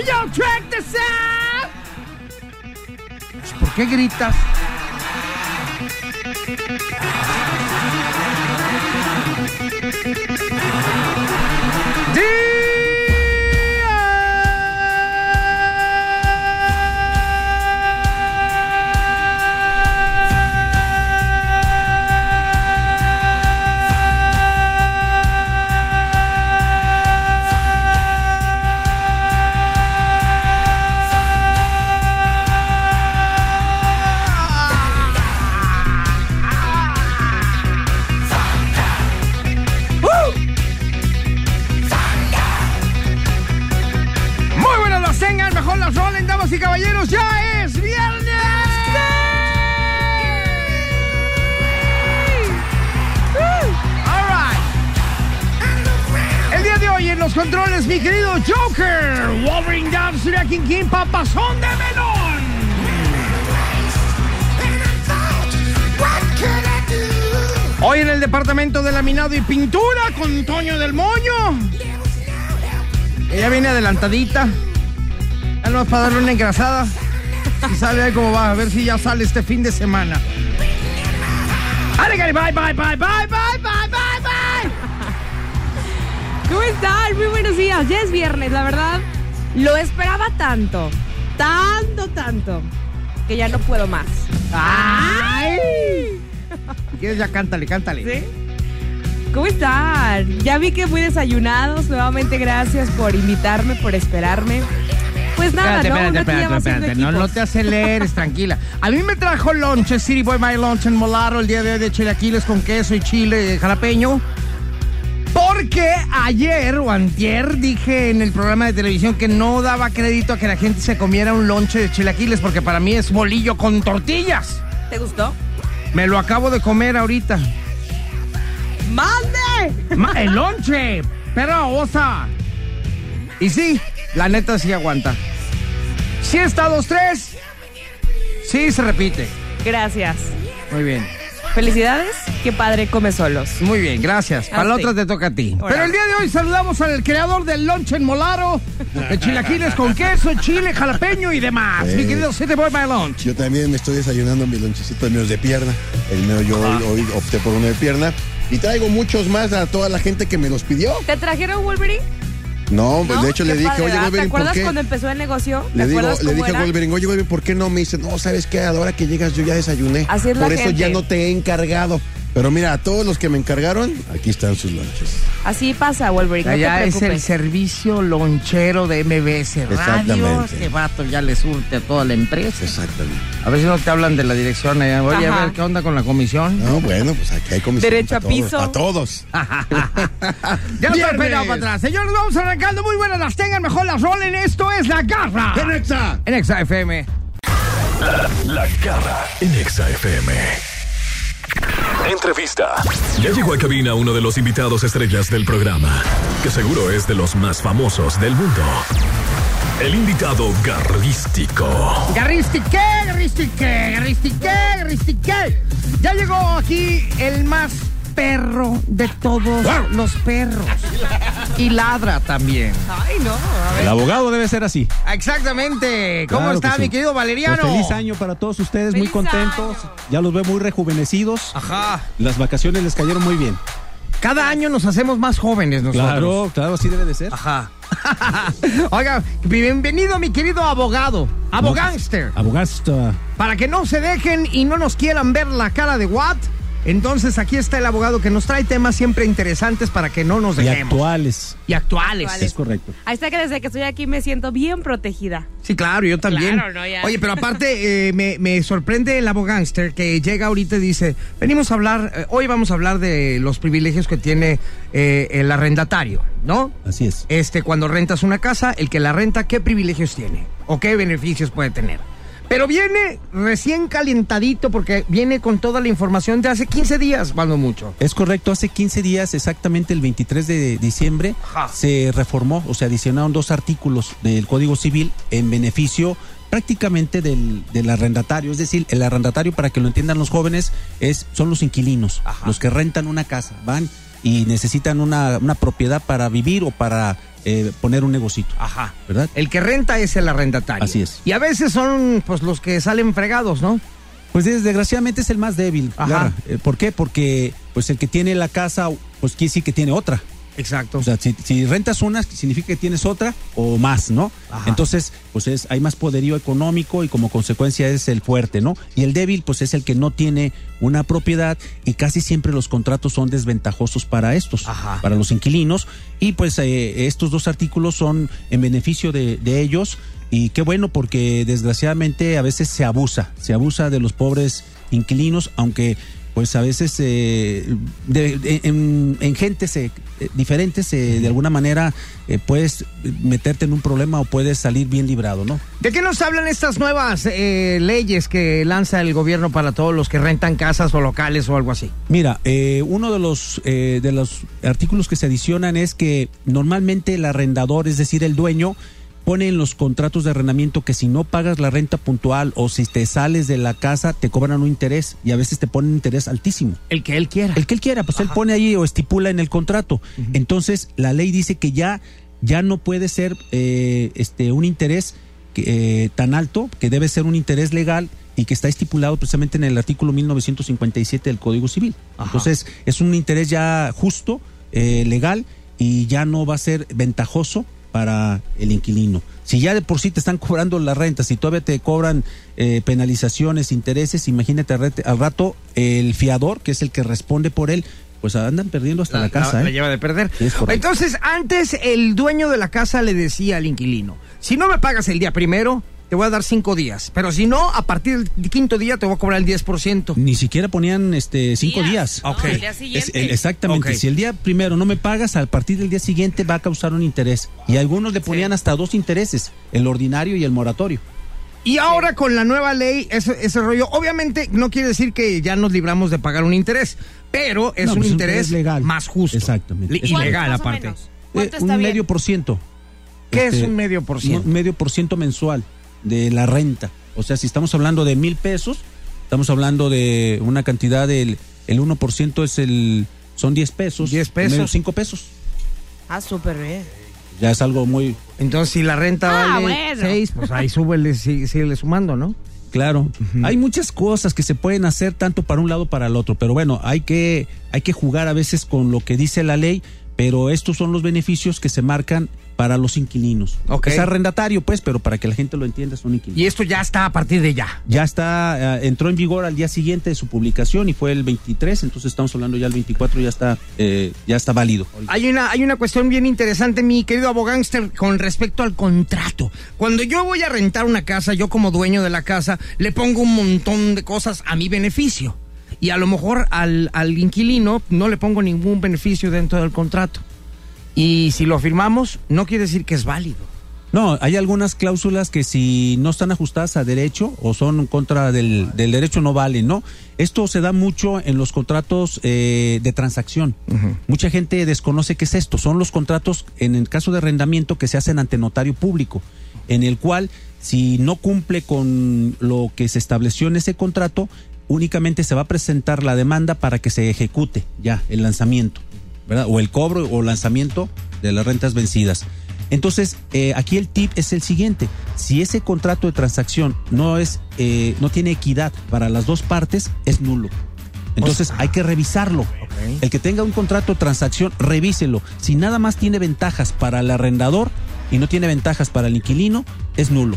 Baby, yo, track this out. ¿Por qué gritas? Departamento de laminado y pintura con Toño del Moño. Ella viene adelantadita. Ya no es para darle una engrasada. Y sale ahí como va, a ver si ya sale este fin de semana. Bye, bye, bye, bye, bye, bye, bye, bye. ¿Cómo están? Muy buenos días. Ya es viernes, la verdad. Lo esperaba tanto, tanto, tanto, que ya no puedo más. ¡Ay! Si quieres ya cántale, cántale. ¿Sí? ¿Cómo están? Ya vi que muy desayunados. Nuevamente gracias por invitarme, por esperarme. Pues nada, Espérate, ¿no? espérate, espérate, espérate. No, no te aceleres, tranquila. A mí me trajo lunch, City Boy My Lunch en Molaro el día de hoy de chilaquiles con queso y chile jalapeño. Porque ayer o antier dije en el programa de televisión que no daba crédito a que la gente se comiera un lonche de chilaquiles porque para mí es bolillo con tortillas. ¿Te gustó? Me lo acabo de comer ahorita. El lonche, perra osa. Y sí, la neta sí aguanta. Sí está dos, tres. Sí se repite. Gracias. Muy bien. Felicidades. Qué padre come solos. Muy bien, gracias. Para la Ah, otra te toca a ti. Pero el día de hoy saludamos al creador del lunch en Molaro, de chilaquiles con queso, chile, jalapeño y demás. Eh. Mi querido City Boy My Lunch. Yo también me estoy desayunando mi lonchecito de míos de pierna. El mío yo hoy, hoy opté por uno de pierna. Y traigo muchos más a toda la gente que me los pidió. ¿Te trajeron Wolverine? No, pues ¿No? de hecho le dije, padre, oye. Wolverine, ¿Te ¿por acuerdas qué? cuando empezó el negocio? ¿Te Le digo, dije a? Wolverine, oye, Wolverine, ¿por qué no? Me dice, no, ¿sabes qué? Ahora que llegas yo ya desayuné. Así es la Por eso ya no te he encargado. Pero mira, a todos los que me encargaron, aquí están sus lonches. Así pasa, Wolverine. No Allá es el servicio lonchero de MBS Radio. Exactamente. Este vato ya le surte a toda la empresa. Exactamente. A ver si no te hablan de la dirección allá. Oye, a ver qué onda con la comisión. No, bueno, pues aquí hay comisión. Derecho a piso. Todos, para todos. Ya no para atrás. Señores, vamos arrancando. Muy buenas las tengan, mejor las rolen. Esto es La Garra. ¡Conexa! En Exa FM. La Garra en Exa FM. Entrevista. Ya llegó a cabina uno de los invitados estrellas del programa, que seguro es de los más famosos del mundo. El invitado garrístico. Garristique, garristique, garristique, garristique. Ya llegó aquí el más perro de todos los perros. Y ladra también. Ay, no. A ver. El abogado debe ser así. Exactamente. ¿Cómo Claro está que sí. mi querido Valeriano? Pues feliz año para todos ustedes, muy ¡Feliz contentos. año! Ya los veo muy rejuvenecidos. Ajá. Las vacaciones les cayeron muy bien. Cada año nos hacemos más jóvenes nosotros. Claro, claro, así debe de ser. Ajá. Oiga, bienvenido mi querido abogado, abogánster. Abogasta. Para que no se dejen y no nos quieran ver la cara de Watt, Entonces aquí está el abogado que nos trae temas siempre interesantes para que no nos Y dejemos. actuales. Y actuales. Actuales. Es correcto. Ahí está que desde que estoy aquí me siento bien protegida. Sí, claro, yo también. Claro, no, ya. Oye, pero aparte eh, me, me sorprende el abogánster que llega ahorita y dice, venimos a hablar, eh, hoy vamos a hablar de los privilegios que tiene eh, el arrendatario, ¿no? Así es. Este, cuando rentas una casa, el que la renta, ¿qué privilegios tiene? ¿O qué beneficios puede tener? Pero viene recién calientadito porque viene con toda la información de hace 15 días, cuando mucho. Es correcto, hace 15 días, exactamente el 23 de diciembre, Ajá. se reformó, o se adicionaron dos artículos del Código Civil en beneficio prácticamente del, del arrendatario. Es decir, el arrendatario, para que lo entiendan los jóvenes, es, son los inquilinos, Ajá. los que rentan una casa, van y necesitan una, una propiedad para vivir o para eh, poner un negocito, Ajá. ¿verdad? El que renta es el arrendatario. Así es. Y a veces son pues los que salen fregados, ¿no? Pues desgraciadamente es el más débil. Ajá. Eh, ¿Por qué? Porque pues el que tiene la casa, pues quiere decir que tiene otra. Exacto. O sea, si, si rentas una, significa que tienes otra o más, ¿no? Ajá. Entonces, pues es, hay más poderío económico y como consecuencia es el fuerte, ¿no? Y el débil, pues es el que no tiene una propiedad y casi siempre los contratos son desventajosos para estos, Ajá. para los inquilinos. Y pues eh, estos dos artículos son en beneficio de, de ellos. Y qué bueno, porque desgraciadamente a veces se abusa, se abusa de los pobres inquilinos, aunque pues a veces eh, de- de- en, en gentes eh, diferentes eh, de alguna manera eh, puedes meterte en un problema o puedes salir bien librado, ¿no? ¿De qué nos hablan estas nuevas eh, leyes que lanza el gobierno para todos los que rentan casas o locales o algo así? Mira, eh, uno de los eh, de los artículos que se adicionan es que normalmente el arrendador, es decir, el dueño, pone en los contratos de arrendamiento que si no pagas la renta puntual o si te sales de la casa te cobran un interés y a veces te ponen un interés altísimo. El que él quiera. El que él quiera, pues él pone ahí o estipula en el contrato. Entonces, la ley dice que ya, ya no puede ser eh, este un interés que, eh, tan alto, que debe ser un interés legal y que está estipulado precisamente en el artículo 1957 del Código Civil. Ajá. Entonces, es un interés ya justo, eh, legal, y ya no va a ser ventajoso para el inquilino. Si ya de por sí te están cobrando las rentas y todavía te cobran eh, penalizaciones, intereses, imagínate al rato el fiador, que es el que responde por él, pues andan perdiendo hasta la, casa. la ¿eh? lleva de perder. Entonces, antes el dueño de la casa le decía al inquilino, si no me pagas el día primero, te voy a dar cinco días. Pero si no, a partir del quinto día te voy a cobrar el 10%. Ni siquiera ponían este cinco Días. días. No, Ok. el día Es- siguiente. el- exactamente. Si el día primero no me pagas, a partir del día siguiente va a causar un interés. Y algunos le ponían hasta dos intereses, el ordinario y el moratorio. Y ahora con la nueva ley, ese, ese rollo, obviamente no quiere decir que ya nos libramos de pagar un interés, pero es No, un pues, un interés legal. más justo. Exactamente. Y legal ¿Cuánto más o aparte. Eh, un bien? medio por ciento. ¿Qué es Este, un medio por ciento? Un medio por ciento mensual de la renta. O sea, si estamos hablando de mil pesos, estamos hablando de una cantidad del el 1% es el son 10 pesos. 10 pesos. 5 pesos. Ah, súper bien. Ya es algo muy Entonces, si la renta Ah, vale bueno. 6, pues ahí súbele, sí- síguele sumando, ¿no? claro. Hay muchas cosas que se pueden hacer tanto para un lado para el otro, pero bueno, hay que hay que jugar a veces con lo que dice la ley, pero estos son los beneficios que se marcan para los inquilinos. Es arrendatario, pues, pero para que la gente lo entienda, son inquilinos. Y esto ya está a partir de ya. Ya está, eh, entró en vigor al día siguiente de su publicación y fue el 23, entonces estamos hablando ya el 24, ya está, eh, ya está válido. Hay una, hay una cuestión bien interesante, mi querido abogánster, con respecto al contrato. Cuando yo voy a rentar una casa, yo como dueño de la casa, le pongo un montón de cosas a mi beneficio. Y a lo mejor al, al inquilino no le pongo ningún beneficio dentro del contrato. Y si lo firmamos, no quiere decir que es válido. No, hay algunas cláusulas que si no están ajustadas a derecho o son en contra del, del derecho no valen, ¿no? Esto se da mucho en los contratos eh, de transacción. Mucha gente desconoce qué es esto. Son los contratos, en el caso de arrendamiento, que se hacen ante notario público, en el cual si no cumple con lo que se estableció en ese contrato, únicamente se va a presentar la demanda para que se ejecute ya el lanzamiento, ¿verdad? O el cobro o lanzamiento de las rentas vencidas. Entonces, eh, aquí el tip es el siguiente: si ese contrato de transacción no es, eh, no tiene equidad para las dos partes, es nulo. Entonces hay que revisarlo. El que tenga un contrato de transacción, revíselo. Si nada más tiene ventajas para el arrendador y no tiene ventajas para el inquilino, es nulo.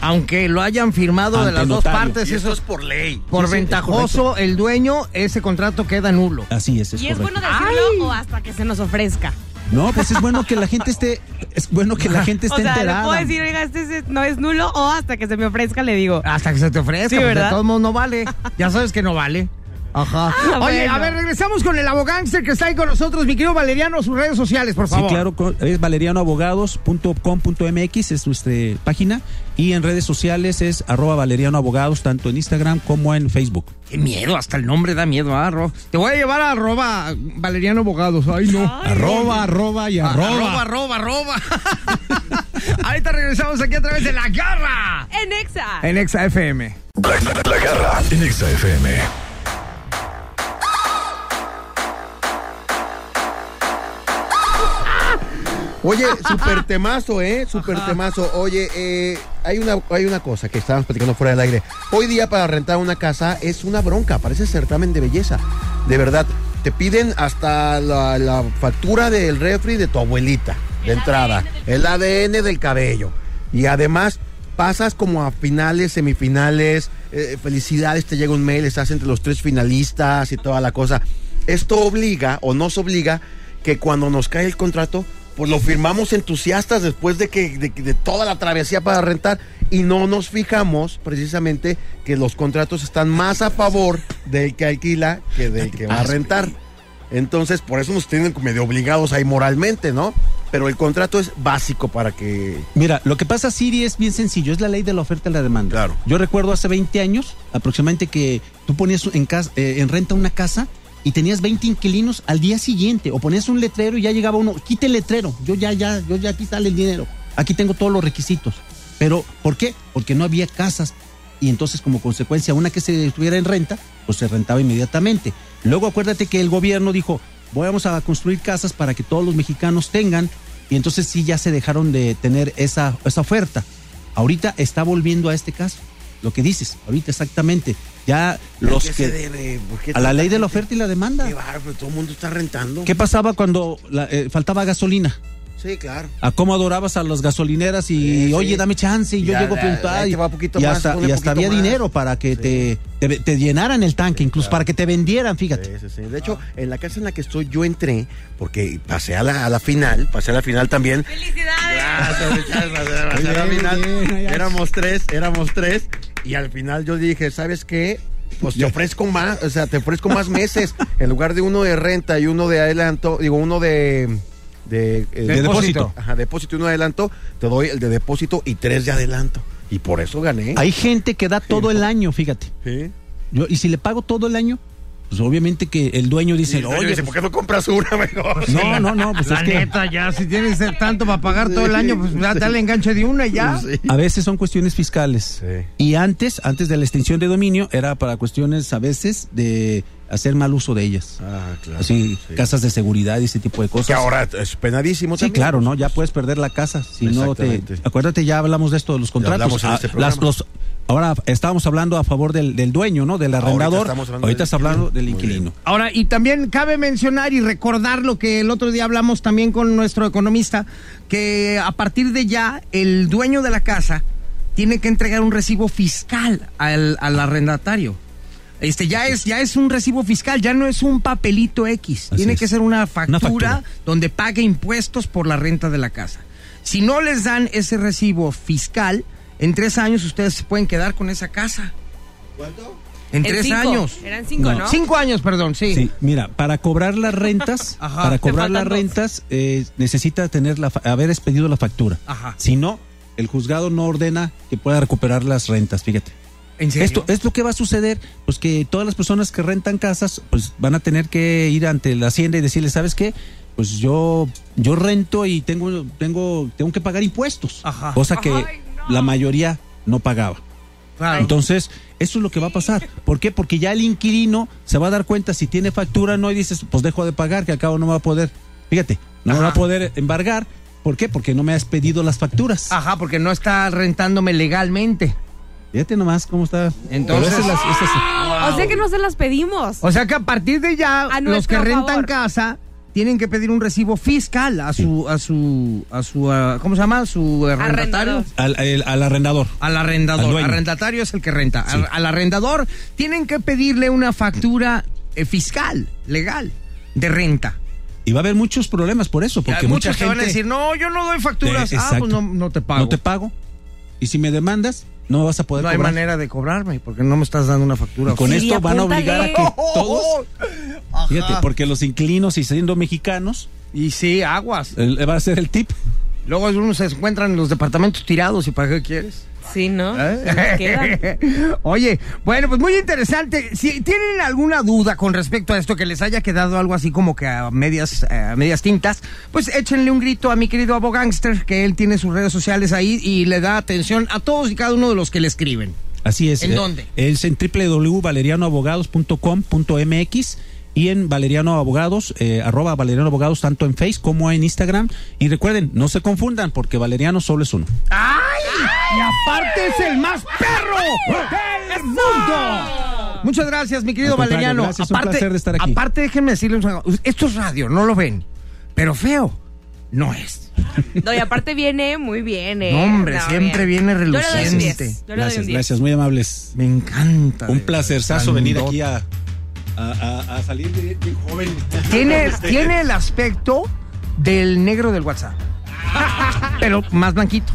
Aunque lo hayan firmado de las dos notario. partes, Y eso es por ley. por Sí, sí, es ventajoso el dueño, ese contrato queda nulo. Así es, es ¿Y es bueno decirlo o hasta que se nos ofrezca? No, pues es bueno que la gente esté, es bueno que la gente O esté sea, le enterada. puedo decir, oiga, este es- no es nulo o hasta que se me ofrezca le digo. Hasta que se te ofrezca, Sí, ¿verdad? de todos modos no vale. Ya sabes que no vale. Ajá. Ah, Oye, bueno. a ver, regresamos con el abogánster que está ahí con nosotros, mi querido Valeriano, sus redes sociales, por Sí, favor. claro, co- es valerianoabogados.com.mx es nuestra página y en redes sociales es arroba valerianoabogados tanto en Instagram como en Facebook. Qué miedo, hasta el nombre da miedo, ah, Ro. Te voy a llevar a arroba Valeriano Abogados. Ay, no. Arroba, arroba y Ah, arroba. arroba, arroba. Ahorita regresamos aquí a través de La Garra En Exa. en Exa FM. La, la- la garra en Exa FM. Oye, super temazo, ¿eh? Super temazo. Oye, eh, hay, una, hay una cosa que estábamos platicando fuera del aire. Hoy día para rentar una casa es una bronca, parece certamen de belleza. De verdad, te piden hasta la, la factura del refri de tu abuelita, de entrada. El ADN del cabello. Y además pasas como a finales, semifinales. eh, felicidades, te llega un mail, estás entre los tres finalistas y toda la cosa. Esto obliga o nos obliga que cuando nos cae el contrato, pues lo firmamos entusiastas después de que de, de toda la travesía para rentar y no nos fijamos precisamente que los contratos están más a favor del que alquila que del que va a rentar. Entonces, por eso nos tienen medio obligados ahí moralmente, ¿no? Pero el contrato es básico para que Mira, lo que pasa, Siri, es bien sencillo, es la ley de la oferta y la demanda. Claro. Yo recuerdo hace 20 años, aproximadamente, que tú ponías en, casa, eh, en renta una casa y tenías 20 inquilinos al día siguiente, o ponías un letrero y ya llegaba uno, quite el letrero, yo ya, ya, yo ya aquí sale el dinero, aquí tengo todos los requisitos. Pero, ¿por qué? Porque no había casas. Y entonces, como consecuencia, una que se estuviera en renta, pues se rentaba inmediatamente. Luego, acuérdate que el gobierno dijo, vamos a construir casas para que todos los mexicanos tengan. Y entonces sí, ya se dejaron de tener esa, esa oferta. Ahorita está volviendo a este caso. Lo que dices, ahorita exactamente. Ya los ¿Qué se que... debe? ¿Por qué A la ley de la oferta y la demanda. Qué bárbaro, todo el mundo está rentando. ¿Qué pasaba cuando la- eh, faltaba gasolina? Sí, claro. a cómo adorabas a las gasolineras y Sí, sí. oye dame chance y yo Ya, llego puntual y, y más, hasta, y hasta poquito había más. dinero para que Sí. te, te, te llenaran el tanque, incluso claro. para que te vendieran, fíjate. Sí, sí, sí. De hecho, en la casa en la que estoy, yo entré porque pasé a la, a la final, pasé a la final también. ¡Felicidades! Gracias, gracias. Pasé a la final. bien. Éramos tres, éramos tres. Y al final yo dije, ¿sabes qué? Pues te ofrezco más, o sea, te ofrezco más meses. En lugar de uno de renta y uno de adelanto, digo, uno de. De, eh, De depósito. Ajá, depósito y uno de adelanto, te doy el de depósito y tres de adelanto. Y por eso gané. Hay gente que da todo el año, fíjate. Sí. Yo, y si le pago todo el año, pues obviamente que el dueño dice, Y el dueño oye, dice, ¿por qué no compras una mejor? no, no, no, pues La es que neta, ya, si tienes tanto para pagar todo el año, pues dale enganche de una y ya. Sí. a veces son cuestiones fiscales. Sí. Y antes, antes de la extinción de dominio, era para cuestiones a veces de hacer mal uso de ellas. Ah, claro. Así, Sí. casas de seguridad y ese tipo de cosas. Que ahora es penadísimo Sí, también. claro, ¿no? Ya puedes perder la casa. Si no te. Acuérdate, ya hablamos de esto de los contratos. hablamos en Ah, este programa. las- los- ahora estábamos hablando a favor del, del dueño, ¿no? Del arrendador. hablando Ahorita del está hablando del inquilino. Ahora, y también cabe mencionar y recordar lo que el otro día hablamos también con nuestro economista, que a partir de ya el dueño de la casa tiene que entregar un recibo fiscal al, al arrendatario. Este ya es ya es un recibo fiscal, ya no es un papelito X. Así tiene es. que ser una factura, factura. donde pague impuestos por la renta de la casa. Si no les dan ese recibo fiscal, en tres años ustedes se pueden quedar con esa casa. ¿Cuánto? En En tres cinco. años. Eran cinco, No. ¿no? Cinco años, perdón, sí. Sí, mira, para cobrar las rentas, Ajá. para cobrar las dos. rentas, eh, necesita tener la, fa- haber expedido la factura. Ajá. Si no, el juzgado no ordena que pueda recuperar las rentas, fíjate. ¿En serio? Esto es lo que va a suceder, pues que todas las personas que rentan casas, pues van a tener que ir ante la hacienda y decirle, ¿sabes qué? Pues yo yo rento y tengo tengo tengo que pagar impuestos, Ajá. cosa que. La mayoría no pagaba. Claro. Entonces, eso es lo que va a pasar. ¿Por qué? Porque ya el inquilino se va a dar cuenta si tiene factura o no y dices, pues dejo de pagar, que al cabo no va a poder. Fíjate, no me va a Ajá. poder embargar. ¿Por qué? Porque no me has pedido las facturas. Ajá, porque no está rentándome legalmente. Fíjate nomás cómo está. Entonces- O sea que no se las pedimos. O sea que a partir de ya, A los que rentan favor. casa tienen que pedir un recibo fiscal a su, a su, a su, ¿cómo se llama? A su arrendatario. Arrendador. Al, el- al arrendador. Al arrendador. Al. Arrendatario es el que renta. Al, al arrendador tienen que pedirle una factura eh, fiscal, legal, de renta. Y va a haber muchos problemas por eso, porque mucha gente... van a decir, no, yo no doy facturas. Ah, pues no, no te pago. No te pago. Y si me demandas, no me vas a poder No hay cobrar. manera de cobrarme porque no me estás dando una factura. Y con Sí, esto van a obligar a que todos... Ajá. Fíjate, porque los inclinos y siendo mexicanos, Y sí, aguas. el- va a ser el tip. Luego uno se encuentran en los departamentos tirados y ¿para qué quieres? Sí, ¿no? ¿Eh? Oye, bueno, pues muy interesante. Si tienen alguna duda con respecto a esto que les haya quedado algo así como que a medias, eh, a medias tintas, pues échenle un grito a mi querido abogánster, que él tiene sus redes sociales ahí y le da atención a todos y cada uno de los que le escriben. Así es. ¿En Eh, dónde? Es en www.valerianoabogados.com.mx y en Valeriano Abogados, eh, arroba Valeriano Abogados, tanto en Face como en Instagram. Y recuerden, no se confundan, porque Valeriano solo es uno. ¡Ay! Y aparte es el más perro del mundo. Muchas gracias, mi querido Valeriano. gracias, un placer de estar aquí. Aparte, déjenme decirles, una cosa, esto es radio, no lo ven, pero feo no es. No, y aparte viene muy bien, ¿eh? No, hombre, siempre viene Yo le doy un reluciente. 10. Yo le doy un Gracias, 10. gracias, muy amables. Me encanta. Un placerzazo venir aquí a, a, a- a salir de, de joven. Tiene, Este, tiene el aspecto del negro del WhatsApp. pero más blanquito.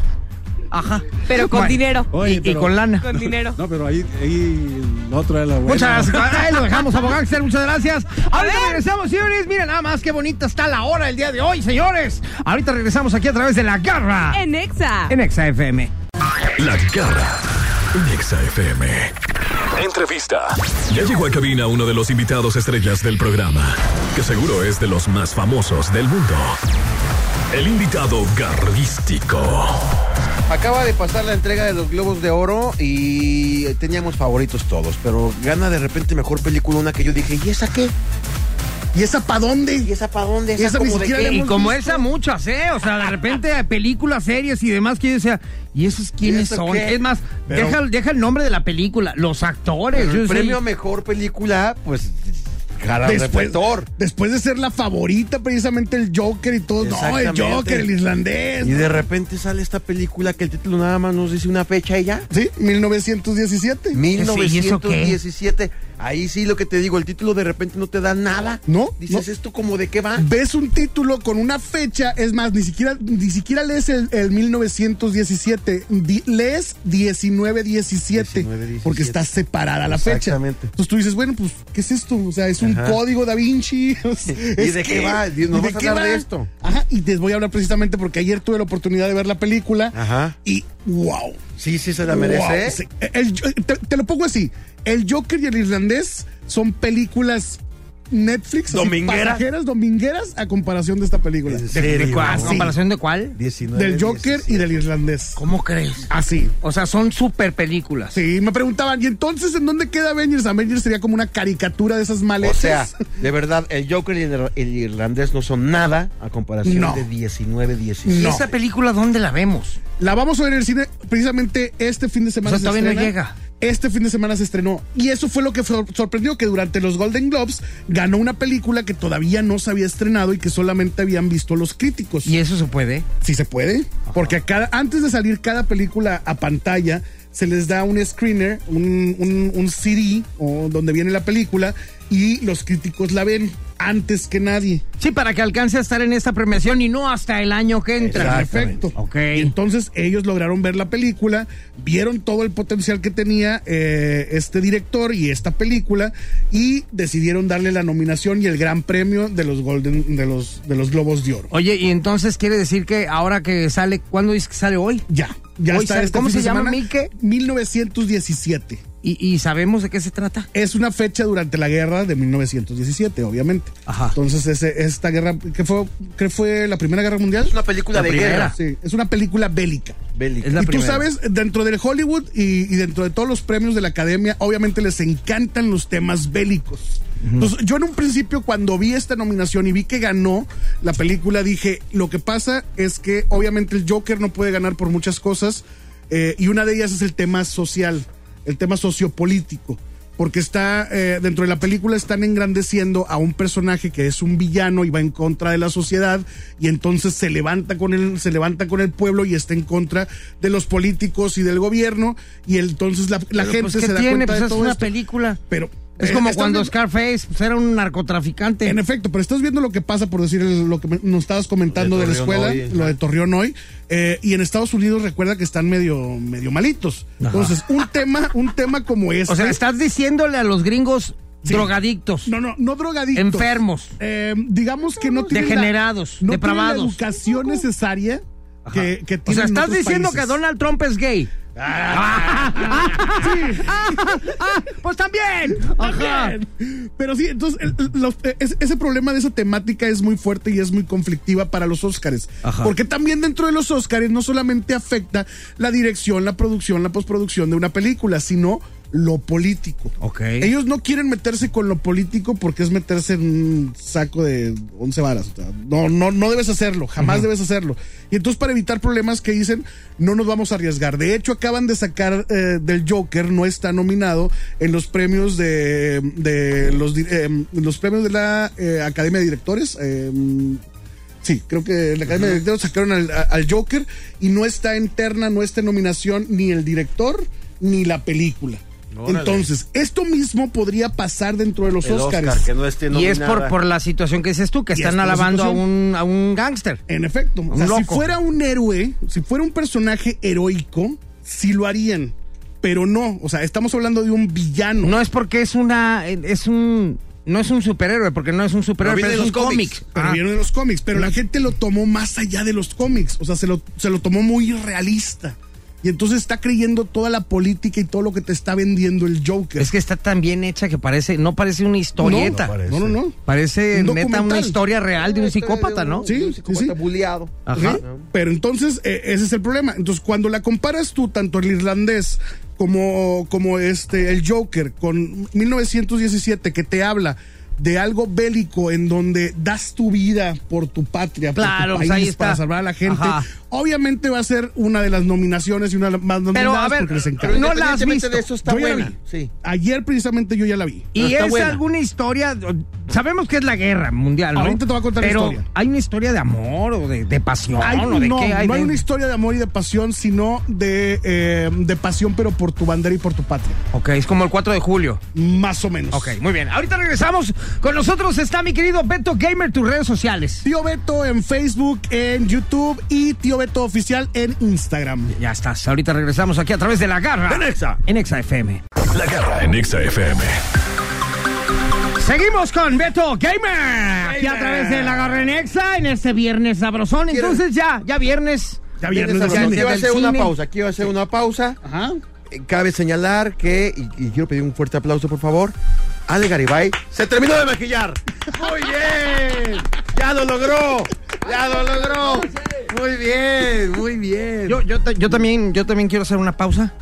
Ajá. Pero con Bueno, dinero. Oye, y, y pero- con lana. Con dinero. No, pero ahí, ahí el otro era la buena. Muchas gracias. Ahí lo dejamos, abogánster. Muchas gracias. Ahorita regresamos, señores. Miren nada más qué bonita está la hora el día de hoy, señores. Ahorita regresamos aquí a través de la garra En Exa. en Exa FM. La Garra en Exa FM. Entrevista. Ya llegó a cabina uno de los invitados estrellas del programa, que seguro es de los más famosos del mundo. El invitado garrístico. Acaba de pasar la entrega de los Globos de Oro y teníamos favoritos todos, pero gana de repente mejor película una que yo dije, ¿y esa qué? ¿Y esa para dónde? ¿Y esa para dónde? Y esa ni como de qué? Y como visto. esa, muchas, ¿eh? O sea, de repente películas, series y demás que yo decía, ¿y esos quiénes eso son? qué? Es más, Pero- deja, deja el nombre de la película, los actores. Pero el sé- premio a mejor película, pues, cara Después, después de ser la favorita, precisamente el Joker y todo. No, el. Joker, el irlandés. Y de repente sale esta película que el título nada más nos dice una fecha y ya. Sí, 1917. 1917. Ahí sí lo que te digo, el título de repente no te da nada. No, Dices, no. ¿esto como de qué va? Ves un título con una fecha, es más, ni siquiera, ni siquiera lees el, el 1917, di- lees 1917, 1917. porque está separada la fecha. Exactamente. Entonces tú dices, bueno, pues, ¿qué es esto? O sea, es un Ajá. código da Vinci. ¿Y de qué va? ¿Nos ¿Y de a qué hablar de va? esto? Ajá, y les voy a hablar precisamente porque ayer tuve la oportunidad de ver la película Ajá. y wow. Sí, sí se la merece. Te lo pongo así. El Joker y el irlandés son películas Netflix. Domingueras. pasajeras, domingueras a comparación de esta película. ¿En ¿De, serio? de cuál? Así. ¿Comparación de cuál? 19, Del Joker y 17. del irlandés. ¿Cómo crees? Así. O sea, son super películas. Sí, me preguntaban, ¿y entonces en dónde queda Avengers? Avengers sería como una caricatura de esas O maletas. sea, de verdad, el Joker y el, el irlandés no son nada a comparación No. de 19, ¿Y 17. No. esa película dónde la vemos? la vamos a ver en el cine precisamente este fin de semana. O sea, se todavía no llega. Este fin de semana se estrenó. Y eso fue lo que sor- sorprendió, que durante los Golden Globes ganó una película que todavía no se había estrenado y que solamente habían visto los críticos. ¿Y eso se puede? Si se puede, porque a cada- antes de salir cada película a pantalla, se les da un screener, un, un, un CD o donde viene la película y los críticos la ven antes que nadie. Sí, para que alcance a estar en esta premiación y no hasta el año que entra. Perfecto. Ok. Y entonces ellos lograron ver la película, vieron todo el potencial que tenía eh, este director y esta película y decidieron darle la nominación y el gran premio de los Golden, de los, de los Globos de Oro. Oye, y entonces quiere decir que ahora que sale, ¿cuándo dice que sale hoy? Ya, ya Hoy está. sale- este ¿cómo se llama. Mike? 1917. ¿Y, y sabemos de qué se trata? Es una fecha durante la guerra de 1917, obviamente. Ajá. Entonces, ese- esta guerra, que fue, que fue la Primera Guerra Mundial? Es una película La de primera. guerra. Sí, es una película bélica. Bélica. Es la y tú sabes, dentro del Hollywood y, y dentro de todos los premios de la academia, obviamente les encantan los temas bélicos. Entonces, yo en un principio, cuando vi esta nominación y vi que ganó la película, dije: Lo que pasa es que, obviamente, el Joker no puede ganar por muchas cosas, eh, y una de ellas es el tema social, el tema sociopolítico. porque está eh, dentro de la película están engrandeciendo a un personaje que es un villano y va en contra de la sociedad y entonces se levanta con el se levanta con el pueblo y está en contra de los políticos y del gobierno y entonces la, la gente Pues, ¿qué se da tiene? cuenta Pues de es todo una esto. película. Pero Es eh, como estás cuando viendo- Scarface pues, era un narcotraficante. en efecto, pero estás viendo lo que pasa, por decir el- lo que me- nos estabas comentando de, De la escuela, hoy, lo de. Torreón hoy, eh, y en Estados Unidos recuerda que están medio, medio malitos. Entonces, un tema, un tema como este. o sea, estás diciéndole a los gringos Sí. drogadictos, No, no, no drogadictos. enfermos. Eh, digamos que no tienen la- Degenerados, no tienen depravados. la educación necesaria que, que O sea, tienen estás otros diciendo países. que Donald Trump es gay. Ah, pues también. Ajá. Pero sí, entonces el- el- los- es- ese problema de esa temática es muy fuerte y es muy conflictiva para los Óscares. Porque también dentro de los Óscares no solamente afecta la dirección, la producción, la postproducción de una película, sino lo político. Ok. Ellos no quieren meterse con lo político porque es meterse en un saco de 11 varas. O sea, no, no, no debes hacerlo, jamás debes hacerlo. Y entonces para evitar problemas que dicen, no nos vamos a arriesgar. De hecho, acaban de sacar eh, del Joker, no está nominado en los premios de, de los, eh, los premios de la eh, Academia de Directores. eh, Sí, creo que la Academia de Directores sacaron al, al Joker y no está en terna, no está en nominación ni el director ni la película. Entonces, esto mismo podría pasar dentro de los El Oscars. Oscar, que no esté Y es por, por la situación que dices tú, que están es alabando a un, a un gángster. En efecto, o sea, si fuera un héroe, si fuera un personaje heroico, sí lo harían, pero no, o sea, estamos hablando de un villano. No es porque es una. Es un. No es un superhéroe, porque no es un superhéroe, Pero pero, viene es de un los cómic. cómics. Pero Ah. viene de los cómics, pero la gente lo tomó más allá de los cómics, o sea, se lo, se lo tomó muy realista. Y entonces está creyendo toda la política y todo lo que te está vendiendo el Joker. Es que está tan bien hecha que parece. No parece una historieta. no, no, no. Parece Un neta una historia real de un Este, psicópata, ¿no? Sí, de un psicópata sí. buleado. Ajá. ¿Sí? Pero entonces, eh, ese es el problema. Entonces, cuando la comparas tú, tanto el irlandés como, como este, el Joker, con 1917, que te habla de algo bélico en donde das tu vida por tu patria, Claro, por ahí está. para salvar a la gente, Ajá. Obviamente va a ser una de las nominaciones y una de las más nominadas a ver, porque les encanta. no la has visto. de eso está Yo ya la buena. vi. Sí. Ayer precisamente yo ya la vi. Y es buena. alguna historia. Sabemos que es la guerra mundial, ¿no? Ahorita te voy a contar la Pero historia. hay una historia de amor o de, de pasión Hay- o de no, qué hay. no hay de- una historia de amor y de pasión, sino de, eh, de pasión, pero por tu bandera y por tu patria. Ok, es como el 4 de julio. Más o menos. Ok, muy bien. Ahorita regresamos. Con nosotros está mi querido Beto Gamer, tus redes sociales. Tío Beto en Facebook, en YouTube y Tío Beto Oficial en Instagram. Ya estás. Ahorita regresamos aquí a través de la garra. En Exa. En Exa FM. La garra en Exa FM. Seguimos con Beto Gamer. Aquí a través de la garra en Exa en este viernes sabrosón. Entonces ya, ya viernes. Ya viernes Ya Aquí va a hacer una pausa, aquí va a hacer una pausa. Ajá. Eh, Cabe señalar que, y, y quiero pedir un fuerte aplauso, por favor, Ale Garibay se terminó de maquillar. Muy bien, ya lo logró, ya lo logró. Muy bien, muy bien. Yo, yo, yo también, yo también quiero hacer una pausa.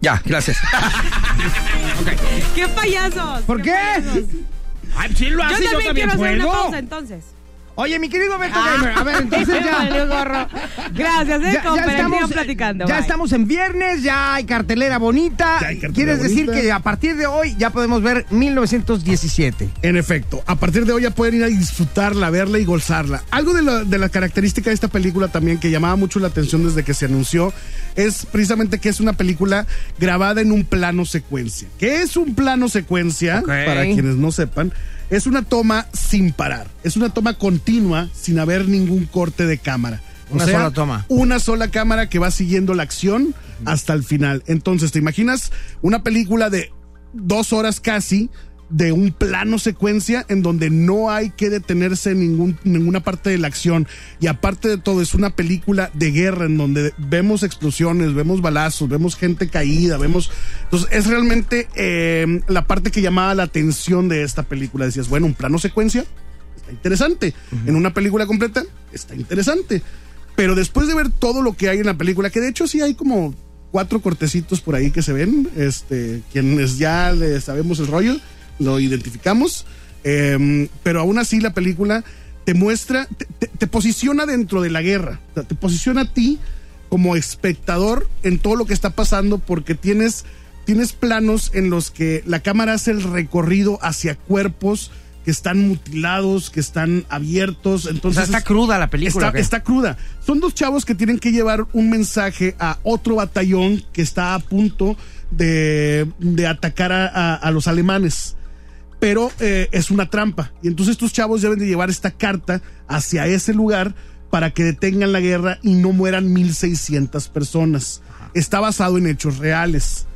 Ya, gracias. ¡Qué payasos! ¿Por qué? payasos. Ay, sí lo Yo también, quiero hacer una pausa entonces. Oye, mi querido Beto Gamer, a ver, entonces ya. gorro. Gracias, eh, compa, sigan platicando. ya bye. estamos en viernes, ya hay cartelera bonita. Ya hay cartelera Quieres decir que a partir de hoy ya podemos ver 1917. En efecto, a partir de hoy ya pueden ir a disfrutarla, verla y gozarla. Algo de la, de la característica de esta película también que llamaba mucho la atención desde que se anunció es precisamente que es una película grabada en un plano secuencia. ¿Qué es un plano secuencia? Para quienes no sepan, es una toma sin parar. Es una toma continua sin haber ningún corte de cámara. O Una sea, sola toma. Una sola cámara que va siguiendo la acción hasta el final. Entonces, ¿te imaginas una película de dos horas casi de un plano secuencia en donde no hay que detenerse en ningún, ninguna parte de la acción? Y aparte de todo, es una película de guerra en donde vemos explosiones, vemos balazos, vemos gente caída, vemos... Entonces, es realmente eh, la parte que llamaba la atención de esta película. Decías, bueno, un plano secuencia está interesante. En una película completa está interesante. Pero después de ver todo lo que hay en la película, que de hecho sí hay como cuatro cortecitos por ahí que se ven, este, quienes ya le sabemos el rollo, lo identificamos, eh, pero aún así la película te muestra, te, te- te posiciona dentro de la guerra, O sea, te posiciona a ti como espectador en todo lo que está pasando porque tienes, tienes planos en los que la cámara hace el recorrido hacia cuerpos que están mutilados, que están abiertos. O Entonces sea, está es- cruda la película. Está, cruda. Son dos chavos que tienen que llevar un mensaje a otro batallón que está a punto de, de atacar a, a- a los alemanes. Pero eh, es una trampa. Y entonces estos chavos deben de llevar esta carta hacia ese lugar para que detengan la guerra y no mueran 1600 personas. Está basado en hechos reales.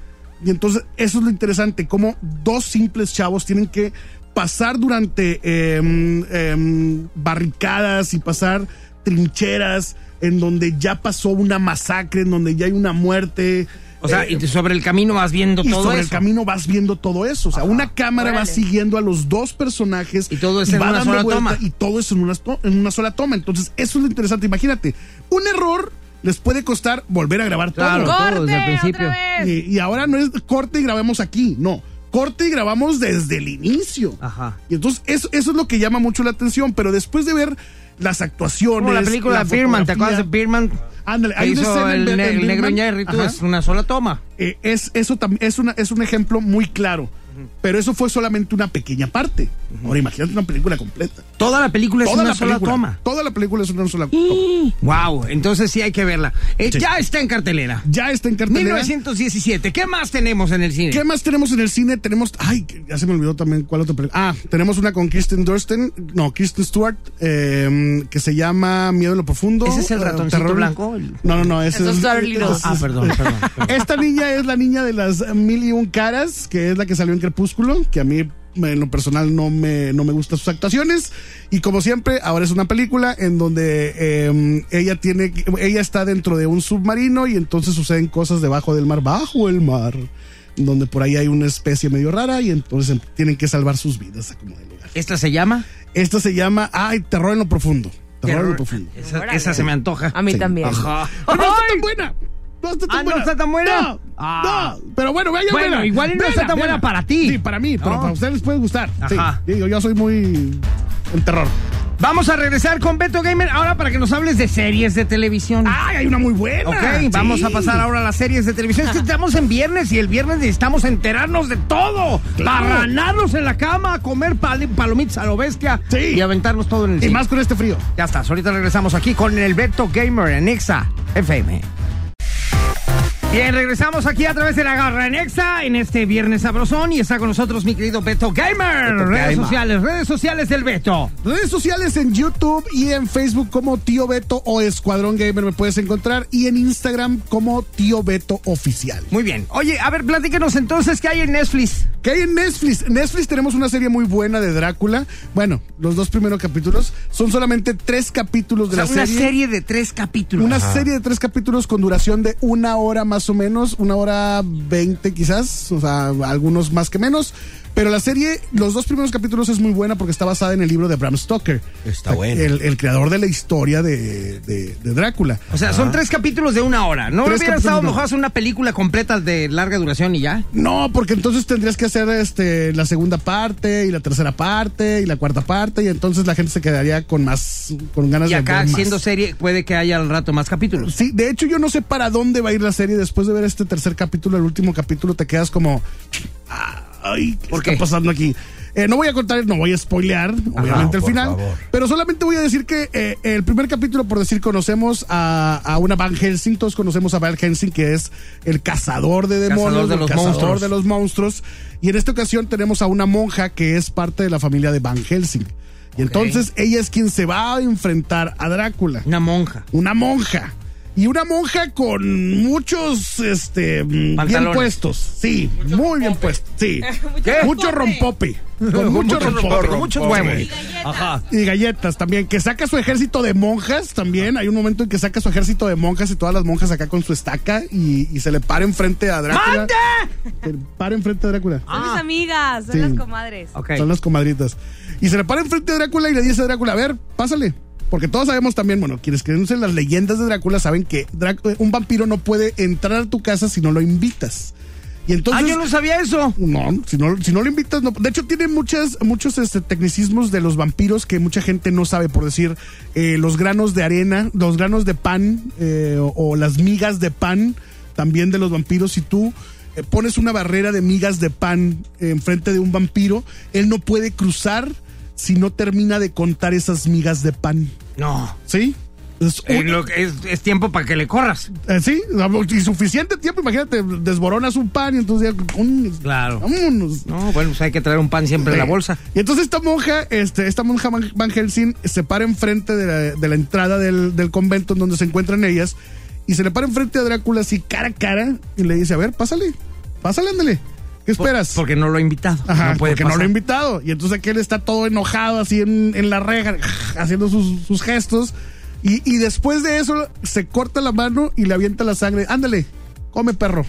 Y entonces eso es lo interesante, como dos simples chavos tienen que pasar durante em, em, barricadas y pasar trincheras en donde ya pasó una masacre, en donde ya hay una muerte. O sea, Eh, y sobre el camino vas viendo y todo sobre eso. el camino vas viendo todo eso. O sea, una cámara va siguiendo a los dos personajes. Y todo es en va una dando sola toma. Y todo es en una, en una sola toma. Entonces, eso es lo interesante. Imagínate, un error les puede costar volver a grabar Claro. todo. todo desde el ¡Corte! principio. ¡Otra vez! Y, y ahora no es corte y grabamos aquí, no. Corte y grabamos desde el inicio. Ajá. Y entonces eso, eso es lo que llama mucho la atención, pero después de ver las actuaciones. Como la película la de Birman, ¿te acuerdas de Birman? Ándale, hay hizo en el, Be- ne- en el negro Ajá. es una sola toma. Eh, es, eso es, una, es un ejemplo muy claro. Pero eso fue solamente una pequeña parte. Ahora imagínate una película completa. Toda la película es Toda una la sola película, toma. Toda la película es una sola toma. Wow, entonces sí hay que verla. Eh, Sí. Ya está en cartelera. Ya está en cartelera. 1917. ¿Qué más tenemos en el cine? ¿Qué más tenemos en el cine? Tenemos. Ay, ya se me olvidó también cuál otra película. Ah, tenemos una con Kristen Dursten. No, Kristen Stewart. eh, que se llama Miedo en lo Profundo. ¿Ese es el eh, ratoncito terror. blanco? El- No, no, no. Ese Esos es, es- Ah, perdón, perdón. perdón. Esta niña es la niña de las mil y un caras, que es la que salió en Crepúsculo, que a mí en lo personal no me, no me gustan sus actuaciones. Y como siempre, ahora es una película en donde eh, ella tiene, ella está dentro de un submarino y entonces suceden cosas debajo del mar, bajo el mar, donde por ahí hay una especie medio rara y entonces em, tienen que salvar sus vidas a como de lugar. ¿Esta se llama? Esta se llama, ay, terror en lo profundo. Terror, en lo profundo. Esa, se me antoja. A mí Sí. también. Ajá. ¡Ah, no está ¡Ay! tan buena! No está tan Ah, ¿no buena. está tan buena? No, Ah. no, pero bueno, vaya Bueno, igual no está tan buena para ti. Sí, para mí, pero No. para ustedes les puede gustar. Sí, Ajá. digo, yo soy muy en terror. Vamos a regresar con Beto Gamer ahora para que nos hables de series de televisión. ¡Ay, hay una muy buena! Ok, Sí. vamos a pasar ahora a las series de televisión. Es que estamos en viernes y el viernes necesitamos enterarnos de todo. Claro. Parranarnos en la cama, comer pal- palomitas a lo bestia Sí. y aventarnos todo en el Y cine. más con este frío. Ya está, ahorita regresamos aquí con el Beto Gamer en Exa FM. Bye. Bien, regresamos aquí a través de la garra en Exa en este viernes sabrosón y está con nosotros mi querido Beto Gamer. Beto redes Gamer. sociales, redes sociales del Beto. Redes sociales en YouTube y en Facebook como Tío Beto o Escuadrón Gamer me puedes encontrar y en Instagram como Tío Beto Oficial. Muy bien. Oye, a ver, platíquenos entonces qué hay en Netflix. ¿Qué hay en Netflix? En Netflix tenemos una serie muy buena de Drácula. Bueno, los dos primeros capítulos son solamente tres capítulos de O sea, la una serie. serie de tres capítulos. Una serie de tres capítulos con duración de una hora más o menos, una hora veinte quizás, o sea, algunos más que menos. Pero la serie, los dos primeros capítulos es muy buena porque está basada en el libro de Bram Stoker. Está bueno. El, el creador de la historia de, de- de Drácula. O sea, son tres capítulos de una hora. ¿No Tres hubiera estado de mejor hacer una película completa de larga duración y ya? No, porque entonces tendrías que hacer este la segunda parte y la tercera parte y la cuarta parte y entonces la gente se quedaría con más, con ganas Y de acá, ver más. siendo serie, puede que haya al rato más capítulos. Sí, de hecho yo no sé para dónde va a ir la serie después de ver este tercer capítulo, el último capítulo, te quedas como, ay, ¿qué ¿Por está qué? pasando aquí? Eh, no voy a contar, no voy a spoilear, obviamente el final, favor. pero solamente voy a decir que eh, el primer capítulo, por decir, conocemos a, a una Van Helsing, todos conocemos a Van Helsing, que es el cazador de demonios, Cazador de el los cazador monstruos. de los monstruos, y en esta ocasión tenemos a una monja que es parte de la familia de Van Helsing. Y entonces ella es quien se va a enfrentar a Drácula Una monja. una monja. Y una monja con muchos, este, mm, bien puestos. Sí, muy bien puestos. Sí. ¿Qué? Mucho rompope. Con mucho rompope. Con muchos huevos. Y galletas también. Que saca su ejército de monjas también. Hay un momento en que saca su ejército de monjas y todas las monjas acá con su estaca y, y se le para enfrente a Drácula. ¡Mande! Se le para enfrente a Drácula. Son mis amigas, son Sí. las comadres. Ok. Son las comadritas. Y se le para enfrente a Drácula y le dice a Drácula, a ver, pásale. Porque todos sabemos también, bueno, quienes creen en las leyendas de Drácula saben que un vampiro no puede entrar a tu casa si no lo invitas. Y entonces, ah, yo no sabía eso. No, si no, si no lo invitas, no. De hecho, tiene muchas, muchos este, tecnicismos de los vampiros que mucha gente no sabe, por decir, eh, los granos de arena, los granos de pan eh, o, o las migas de pan también de los vampiros. Si tú eh, pones una barrera de migas de pan enfrente de un vampiro, él no puede cruzar si no termina de contar esas migas de pan. No. ¿Sí? Es, un- lo que es, es tiempo para que le corras. eh, sí, y suficiente tiempo, imagínate, desboronas un pan y entonces ya, un- Claro. vámonos. No, bueno, pues hay que traer un pan siempre en la bolsa. Y entonces esta monja, este, esta monja Van Van Helsing se para enfrente de la, de la entrada del, del convento en donde se encuentran ellas y se le para enfrente a Drácula así cara a cara y le dice, a ver, pásale, pásale, ándale. ¿Qué esperas? Porque no lo he invitado. Ajá, no puede porque no lo he invitado. Y entonces aquel está todo enojado así en, en la reja, haciendo sus, sus gestos. Y, y después de eso se corta la mano y le avienta la sangre. Ándale, come perro.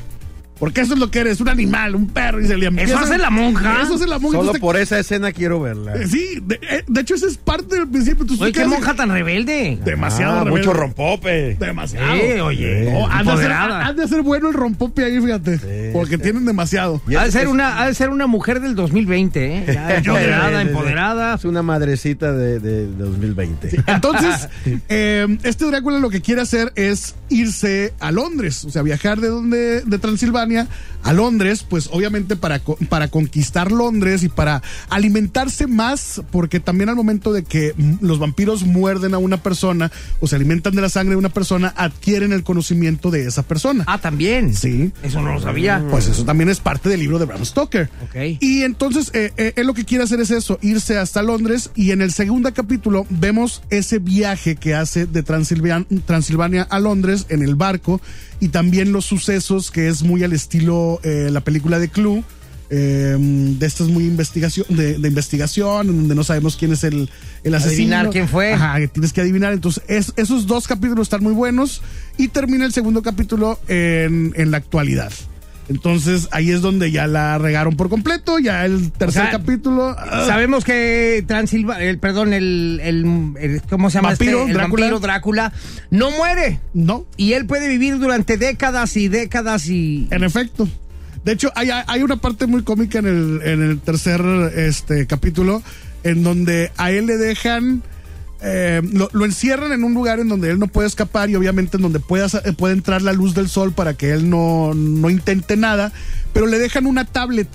Porque eso es lo que eres, un animal, un perro. Y se le empieza- hace la monja? Eso hace la monja. Solo Entonces, por esa escena quiero verla. eh, Sí, de, eh, de hecho, esa es parte del principio. Entonces, Oye, tú qué monja tan rebelde. Demasiado. Ah, rebelde. mucho rompope. Demasiado. Sí, oye, No, han, de hacer bueno el rompope ahí, fíjate. porque tienen demasiado. Y Ha de, ser es- una, ha de ser una mujer del 2020, ¿eh? Ya, empoderada, empoderada. Es una madrecita de, de 2020. Entonces, eh, este Drácula lo que quiere hacer es irse a Londres, o sea, viajar de donde, de Transilvania a Londres, pues obviamente para, para conquistar Londres y para alimentarse más, porque también al momento de que mm, los vampiros muerden a una persona o se alimentan de la sangre de una persona, adquieren el conocimiento de esa persona. Ah, también. Sí. Eso no lo sabía. Pues eso también es parte del libro de Bram Stoker. Ok. Y entonces eh, eh, él lo que quiere hacer es eso, irse hasta Londres y en el segundo capítulo vemos ese viaje que hace de Transilvania, Transilvania a Londres en el barco y también los sucesos que es muy al estilo eh, la película de Clue. eh, de estas muy investigación de, de investigación en donde no sabemos quién es el, el asesino Adivinar quién fue. Ajá, que tienes que adivinar entonces es- esos dos capítulos están muy buenos y termina el segundo capítulo en, en la actualidad entonces ahí es donde ya la regaron por completo, ya el tercer O sea, capítulo. Sabemos que Transilvania, el, perdón, el, el, el- ¿cómo se llama Vampiro, este? El Drácula. vampiro Drácula no muere. no, Y él puede vivir durante décadas y décadas y... en efecto. De hecho, hay, hay una parte muy cómica en el, en el tercer este, capítulo en donde a él le dejan. Eh, lo, lo encierran en un lugar en donde él no puede escapar y obviamente en donde pueda, eh, puede entrar la luz del sol para que él no, no intente nada, pero le dejan una tablet,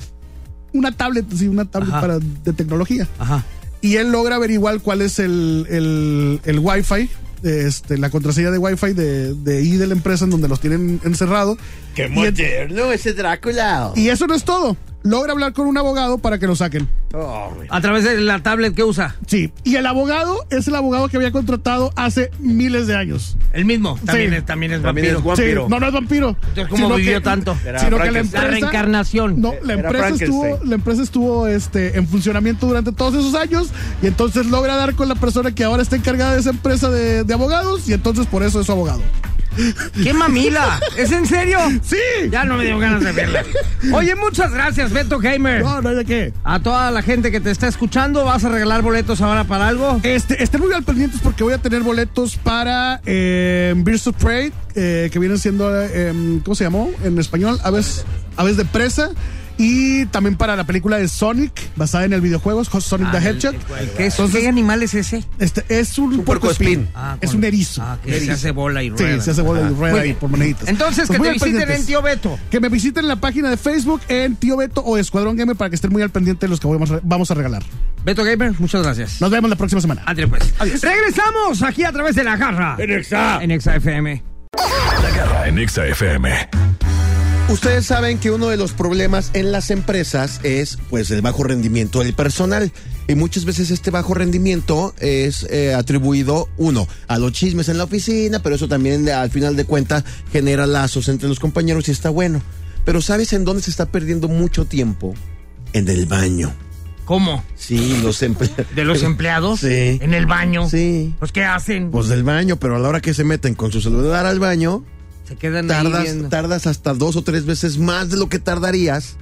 una tablet, sí, una tablet Ajá. para, de tecnología. Ajá. y él logra averiguar cuál es el, el, el Wi-Fi, este, la contraseña de Wi-Fi de, de ahí de la empresa en donde los tienen encerrado. ¡Qué moderno ese Drácula! Y eso no es todo. Logra hablar con un abogado para que lo saquen. Oh. A través de la tablet que usa. Sí. Y el abogado es el abogado que había contratado hace miles de años. El mismo. También, Sí. es, también es También vampiro. es Vampiro. Sí, no, no es vampiro. Entonces, ¿cómo Sino vivió que- tanto? Era Sino que la empresa. La reencarnación. No, la Era empresa estuvo, la empresa estuvo este, en funcionamiento durante todos esos años y entonces logra dar con la persona que ahora está encargada de esa empresa de, de abogados y entonces por eso es su abogado. ¡Qué mamila! ¿Es en serio? Sí. Ya no me dio ganas de verla. Oye, muchas gracias, Beto Gamer. No, no de qué. A toda la gente que te está escuchando, ¿vas a regalar boletos ahora para algo? Este, estén muy al pendientes porque voy a tener boletos para eh, Birds of Prey, eh, que vienen siendo, eh, ¿cómo se llamó? En español, Aves, Aves de Presa. Y también para la película de Sonic, basada en el videojuego, Sonic the Hedgehog. ¿Qué, es- Entonces, ¿Qué animal es ese? este, es un, puercoespín. Ah, es un erizo. Ah, que se hace bola y Sí, rueda. se hace bola y Ah, rueda y por moneditas. Entonces, Pues que te visiten pendientes. en Tío Beto. Que me visiten en la página de Facebook en Tío Beto o Escuadrón Gamer para que estén muy al pendiente de los que vamos a- vamos a regalar. Beto Gamer, muchas gracias. Nos vemos la próxima semana. André, pues. Regresamos aquí a través de la garra. En Exa. En Exa FM. La garra en Exa FM. Ustedes saben que uno de los problemas en las empresas es pues el bajo rendimiento del personal y muchas veces este bajo rendimiento es eh, atribuido uno a los chismes en la oficina, pero eso también al final de cuentas genera lazos entre los compañeros y está bueno. Pero ¿sabes en dónde se está perdiendo mucho tiempo? En el baño. ¿Cómo? Sí, los empleados. ¿De los empleados? Sí. ¿En el baño? Sí. ¿Pues qué hacen? Pues del baño, pero a la hora que se meten con su celular al baño, Se quedan ahí tardas, viendo. tardas hasta dos o tres veces más de lo que tardarías.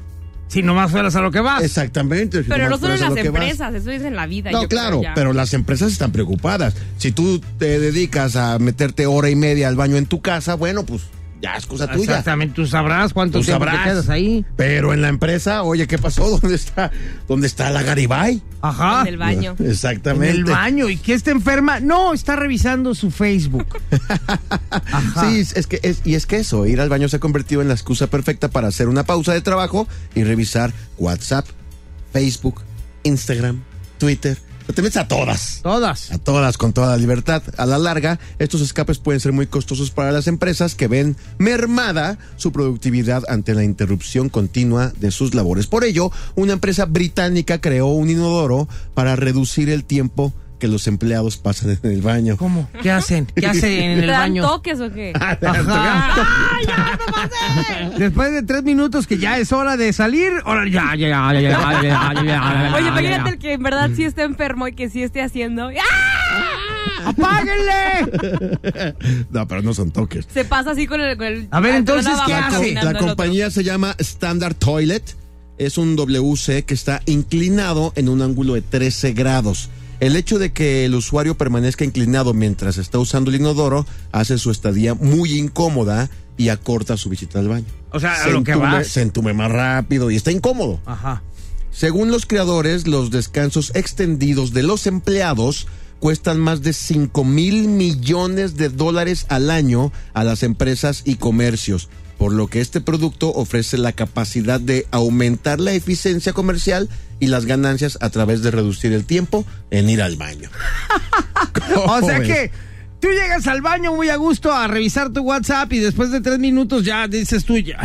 Si nomás fueras a lo que vas. Exactamente. si Pero no solo en las empresas, eso es en la vida. No, yo claro, pero las empresas están preocupadas. Si tú te dedicas a meterte hora y media al baño en tu casa, bueno, pues ya es cosa tuya. Exactamente, tú sabrás cuánto Tú tiempo sabrás. te quedas ahí. Pero en la empresa, oye, ¿qué pasó? ¿Dónde está, dónde está la Garibay? Ajá. En el baño. En Exactamente. el baño. ¿Y qué está enferma? No, está revisando su Facebook. Ajá. Sí, es que es, y es que eso, ir al baño se ha convertido en la excusa perfecta para hacer una pausa de trabajo y revisar WhatsApp, Facebook, Instagram, Twitter. Te metes a todas. Todas. A todas con toda la libertad. A la larga, estos escapes pueden ser muy costosos para las empresas que ven mermada su productividad ante la interrupción continua de sus labores. Por ello, una empresa británica creó un inodoro para reducir el tiempo que los empleados pasan en el baño. ¿Cómo? ¿Qué hacen? ¿Qué hacen en ¿Te el dan baño? toques o qué? Ajá. Después de tres minutos que ya es hora de salir, ahora ya, ya, ya, ya, ya, ya, ya, ya, Oye, ya, imagínate ya. el que en verdad sí esté enfermo y que sí esté haciendo. ¡Ah! ¡Apáguenle! No, pero no son toques. Se pasa así con el. Con el A ver, entonces, ¿qué hace? La compañía se llama Standard Toilet. Es un WC que está inclinado en un ángulo de 13 grados. El hecho de que el usuario permanezca inclinado mientras está usando el inodoro hace su estadía muy incómoda y acorta su visita al baño. O sea, a lo que vas. se entume más rápido y está incómodo. Ajá. Según los creadores, los descansos extendidos de los empleados cuestan más de 5 mil millones de dólares al año a las empresas y comercios, por lo que este producto ofrece la capacidad de aumentar la eficiencia comercial y las ganancias a través de reducir el tiempo en ir al baño. O sea que tú llegas al baño muy a gusto a revisar tu WhatsApp y después de tres minutos ya dices tú, ya,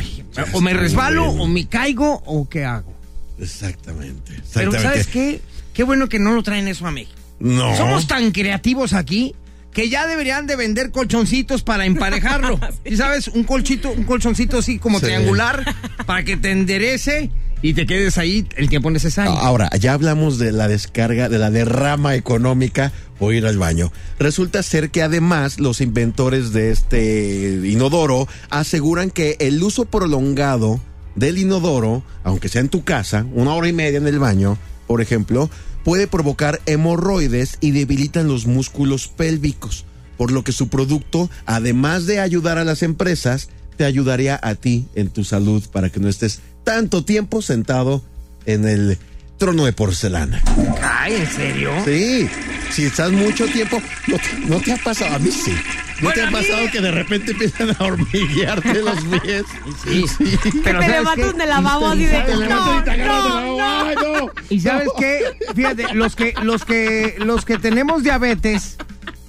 o me resbalo, o me caigo, o qué hago. Exactamente. Pero exactamente. ¿sabes qué? Qué bueno que no lo traen eso a México. No. Somos tan creativos aquí que ya deberían de vender colchoncitos para emparejarlo. ¿Y sabes? Un colchito, un colchoncito así como Sí. triangular para que te enderece y te quedes ahí el tiempo necesario. Ahora, ya hablamos de la descarga, de la derrama económica o ir al baño. Resulta ser que además los inventores de este inodoro aseguran que el uso prolongado del inodoro, aunque sea en tu casa, una hora y media en el baño, por ejemplo, puede provocar hemorroides y debilitan los músculos pélvicos, por lo que su producto, además de ayudar a las empresas, te ayudaría a ti en tu salud para que no estés tanto tiempo sentado en el trono de porcelana. Ay, ¿en serio? Sí, si estás mucho tiempo, no te, no te ha pasado, a mí sí. ¿No te ha pasado que de repente empiezan a hormiguearte los pies? Sí, Que Pero te ¿sabes levantas lavabo así de. Te levantas No, y te agarras de la no, mano. ¡Ay, no! ¿Y sabes qué? Fíjate, los que, los que, los que tenemos diabetes,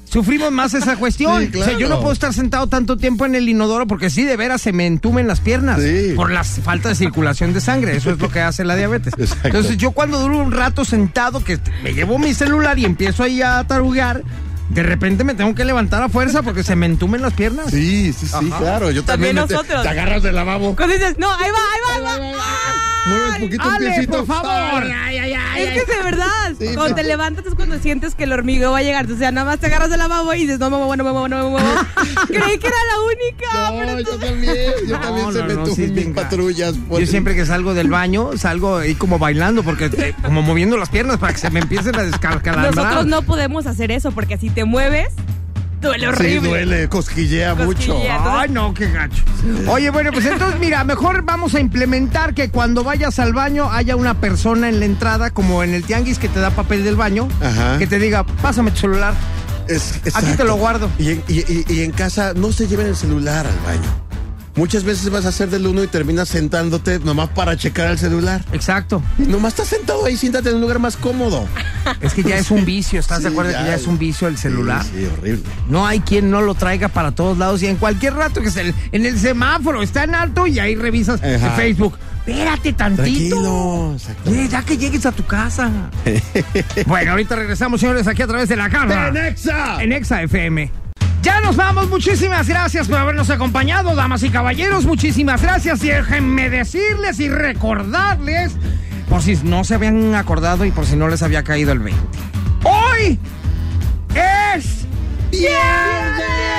sufrimos más esa cuestión. Sí, O sea, yo claro. no puedo estar sentado tanto tiempo en el inodoro porque sí, de veras se me entumen las piernas Sí. por la falta de circulación de sangre. Eso es lo que hace la diabetes. Exacto. Entonces, yo cuando duro un rato sentado, que me llevo mi celular y empiezo ahí a tarugar, de repente me tengo que levantar a fuerza porque se me entumen las piernas. Sí, sí, sí, claro. Yo también. También me te- nosotros. Te, agarras del lavabo. Cuando dices, no, ahí va, ahí va, ahí va. Mueves un poquito Ale, piecito. por favor. Ay, ay, ay, Es ay. que es de verdad. Sí, cuando te pero- levantas es cuando sientes que el hormigueo va a llegar. O sea, nada más te agarras del lavabo y dices, no me muevo, no me muevo, no me muevo. Creí que era la única. pero No, tú- yo también. Yo No, también se no, me no, sí mis patrullas. Yo pues. siempre que salgo del baño, salgo ahí como bailando, porque eh, como moviendo las piernas para que se me empiecen a descalcalar. Nosotros no podemos hacer eso porque si te mueves, duele Sí, horrible. duele, cosquillea mucho. Cosquillea. Ay, no, qué gacho. Oye, bueno, pues entonces, mira, mejor vamos a implementar que cuando vayas al baño haya una persona en la entrada, como en el tianguis que te da papel del baño, Ajá. que te diga, pásame tu celular. Es, Aquí te lo guardo. Y en, y- y- y en casa no se lleven el celular al baño. Muchas veces vas a hacer del uno y terminas sentándote nomás para checar el celular. Exacto. Y nomás estás sentado ahí, siéntate en un lugar más cómodo. Es que ya es un vicio, ¿estás de acuerdo que ya es un vicio el celular? Sí, sí, horrible. No hay quien no lo traiga para todos lados y en cualquier rato que esté en- en el semáforo está en alto y ahí revisas en Facebook. Espérate tantito. Tranquilo, ya que llegues a tu casa. bueno, ahorita regresamos, señores, aquí a través de la garra. ¡Tenexa! En Exa FM. Ya nos vamos, muchísimas gracias por habernos acompañado, damas y caballeros, muchísimas gracias. Y déjenme decirles y recordarles, por si no se habían acordado y por si no les había caído el 20. Hoy es All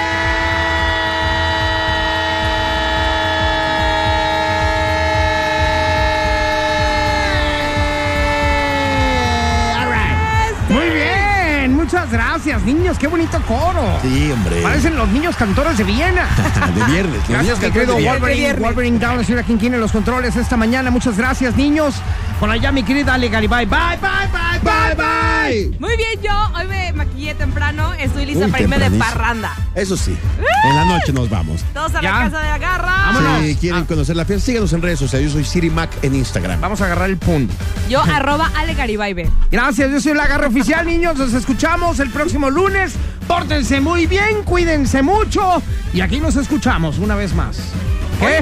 gracias, niños. Qué bonito coro. Sí, hombre. Parecen los niños cantores de Viena. de viernes. Los niños Gracias, mi cantores querido de viernes. Wolverine, Wolverine Down, la señora Quinquín en los controles esta mañana. Muchas gracias, niños. Por allá, mi querida Ale Garibay. Bye, bye, bye, bye, bye. Muy bien, yo hoy me maquillé temprano. Estoy lista para irme de parranda. Eso sí. En la noche nos vamos. Todos a Ya. la casa de la garra. Vámonos. Si quieren conocer la fiesta, síganos en redes sociales. Yo soy Siri Mac en Instagram. Vamos a agarrar el punto. Yo, arroba Ale Garibay. Gracias, yo soy la garra oficial, niños. Nos escuchamos el próximo lunes. Pórtense muy bien, cuídense mucho. Y aquí nos escuchamos una vez más.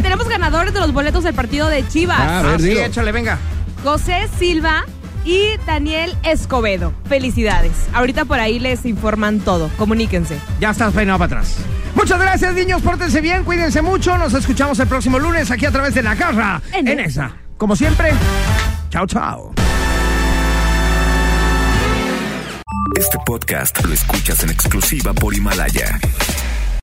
Tenemos ganadores de los boletos del partido de Chivas. Ah, a ver, Ah, sí, dilo. échale, venga. José Silva y Daniel Escobedo. Felicidades. Ahorita por ahí les informan todo. Comuníquense. Ya estás peinado para atrás. Muchas gracias, niños. Pórtense bien, cuídense mucho. Nos escuchamos el próximo lunes aquí a través de la garra En en esa. esa. Como siempre, chao, chao. Este podcast lo escuchas en exclusiva por Himalaya.